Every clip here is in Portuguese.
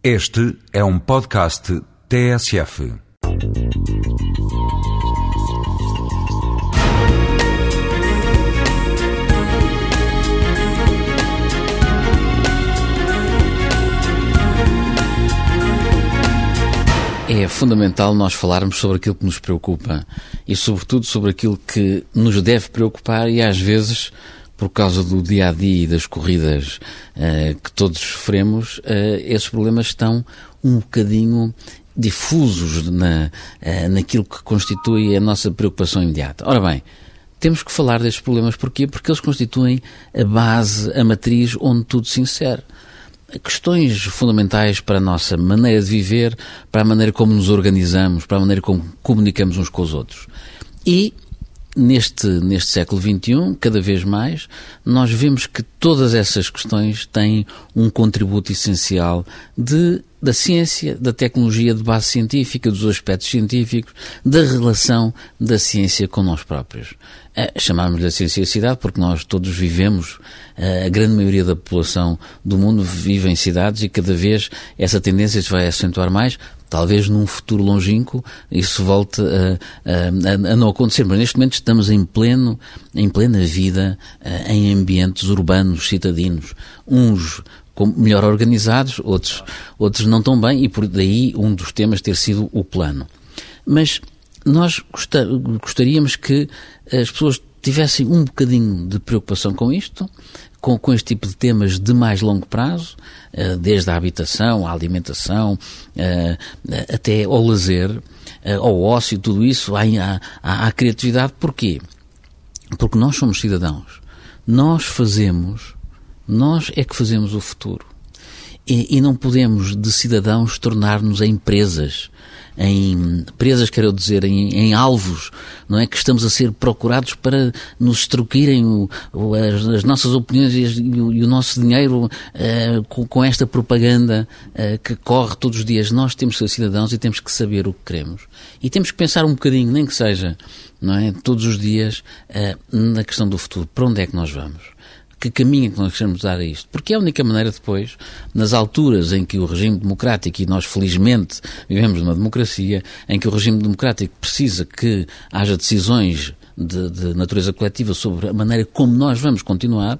Este é um podcast TSF. É fundamental nós falarmos sobre aquilo que nos preocupa e, sobretudo, sobre aquilo que nos deve preocupar e, às vezes, por causa do dia a dia e das corridas uh, que todos sofremos, uh, esses problemas estão um bocadinho difusos na, uh, naquilo que constitui a nossa preocupação imediata. Ora bem, temos que falar destes problemas porquê? Porque eles constituem a base, a matriz onde tudo se insere questões fundamentais para a nossa maneira de viver, para a maneira como nos organizamos, para a maneira como comunicamos uns com os outros. E neste, neste século XXI, cada vez mais, nós vemos que todas essas questões têm um contributo essencial de, da ciência, da tecnologia de base científica, dos aspectos científicos, da relação da ciência com nós próprios. Uh, Chamamos-lhe a cienciacidade porque nós todos vivemos, uh, a grande maioria da população do mundo vive em cidades e cada vez essa tendência se vai acentuar mais, talvez num futuro longínquo isso volte a, a, a, não acontecer, mas neste momento estamos em pleno, em plena vida em ambientes urbanos, citadinos, uns melhor organizados, outros, outros não tão bem, e por daí um dos temas ter sido o plano. Mas nós gostaríamos que as pessoas tivessem um bocadinho de preocupação com isto, com, com este tipo de temas de mais longo prazo, uh, desde a habitação, a alimentação, uh, até ao lazer, uh, ao ócio, tudo isso, à, à, à criatividade. Porquê? Porque nós somos cidadãos. Nós fazemos, nós é que fazemos o futuro. E, e não podemos, de cidadãos, tornar-nos em empresas em presas, quero dizer, em, em, alvos, não é? Que estamos a ser procurados para nos extruquirem as, as, nossas opiniões e, as, e, o, e o, nosso dinheiro uh, com, com, esta propaganda uh, que corre todos os dias. Nós temos que ser cidadãos e temos que saber o que queremos. E temos que pensar um bocadinho, nem que seja, não é? Todos os dias, uh, na questão do futuro. Para onde é que nós vamos? Que caminho que nós queremos dar a isto. Porque é a única maneira depois, nas alturas em que o regime democrático, e nós felizmente vivemos numa democracia, em que o regime democrático precisa que haja decisões de, de natureza coletiva sobre a maneira como nós vamos continuar,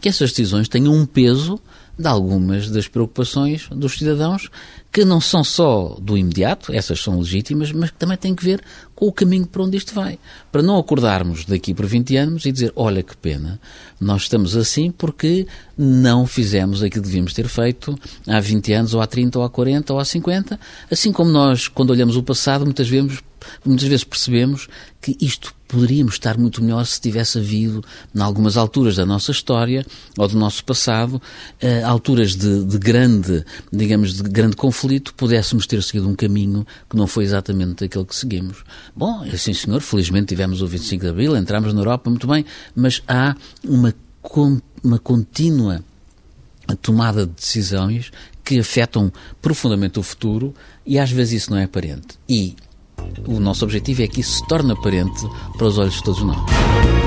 que essas decisões tenham um peso de algumas das preocupações dos cidadãos que não são só do imediato, essas são legítimas, mas que também têm que ver com o caminho para onde isto vai. Para não acordarmos daqui por 20 anos e dizer, olha que pena, nós estamos assim porque não fizemos aquilo que devíamos ter feito há 20 anos, ou há 30, ou há 40, ou há 50, assim como nós, quando olhamos o passado, muitas vezes muitas vezes percebemos que isto poderíamos estar muito melhor se tivesse havido, em algumas alturas da nossa história ou do nosso passado, uh, alturas de, de, grande, digamos, de grande conflito, pudéssemos ter seguido um caminho que não foi exatamente aquele que seguimos. Bom, assim senhor, felizmente tivemos o 25 de Abril, entramos na Europa, muito bem, mas há uma, uma contínua tomada de decisões que afetam profundamente o futuro e às vezes isso não é aparente. E o nosso objetivo é que isso se torne aparente para os olhos de todos nós.